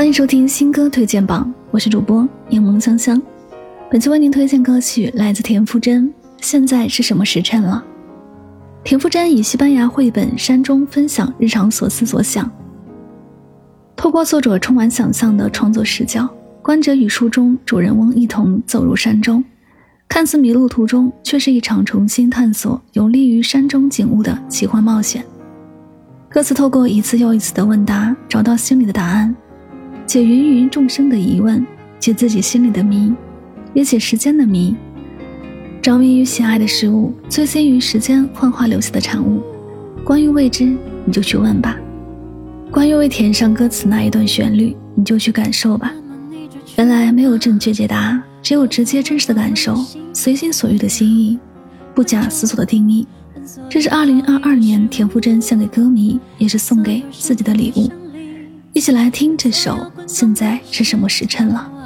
欢迎收听新歌推荐榜，我是主播柠檬香香。本期为您推荐歌曲来自田馥甄，《现在是什么时辰了》。田馥甄以西班牙绘本《山中》分享日常所思所想，透过作者充满想象的创作视角，观者与书中主人翁一同走入山中，看似迷路途中，却是一场重新探索有利于山中景物的奇幻冒险。歌词透过一次又一次的问答，找到心里的答案。解芸芸众生的疑问，解自己心里的谜，也解时间的谜。着迷于喜爱的事物，醉心于时间幻化留下的产物。关于未知，你就去问吧；关于未填上歌词那一段旋律，你就去感受吧。原来没有正确解答，只有直接真实的感受，随心所欲的心意，不假思索的定义。这是二零二二年田馥甄献给歌迷，也是送给自己的礼物。一起来听这首，现在是什么时辰了？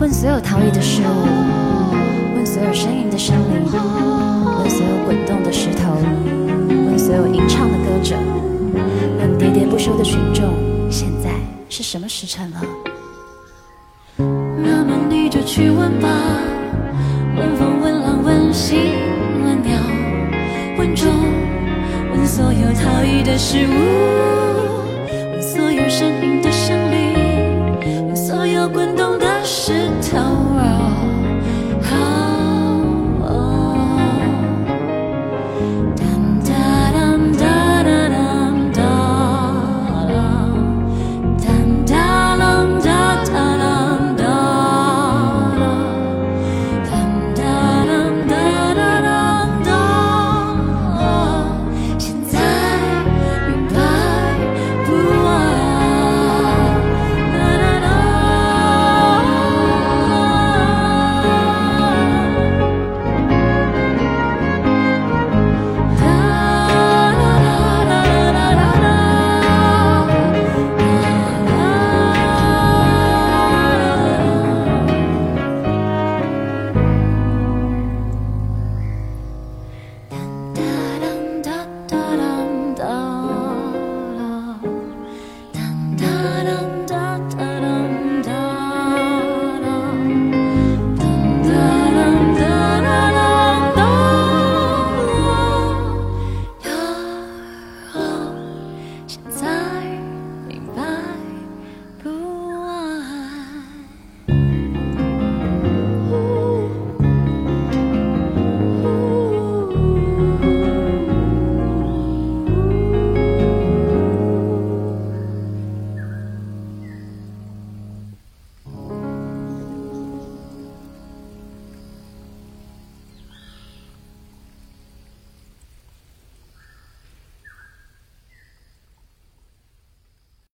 问所有逃逸的事物，问所有呻吟的生灵，问所有滚动的石头，问所有吟唱的歌者，问喋喋不休的群众，现在是什么时辰了？那么你就去问吧，问风，问浪，问星。问鸟，问钟，问所有逃逸的事物。问所有呻吟滚动的石头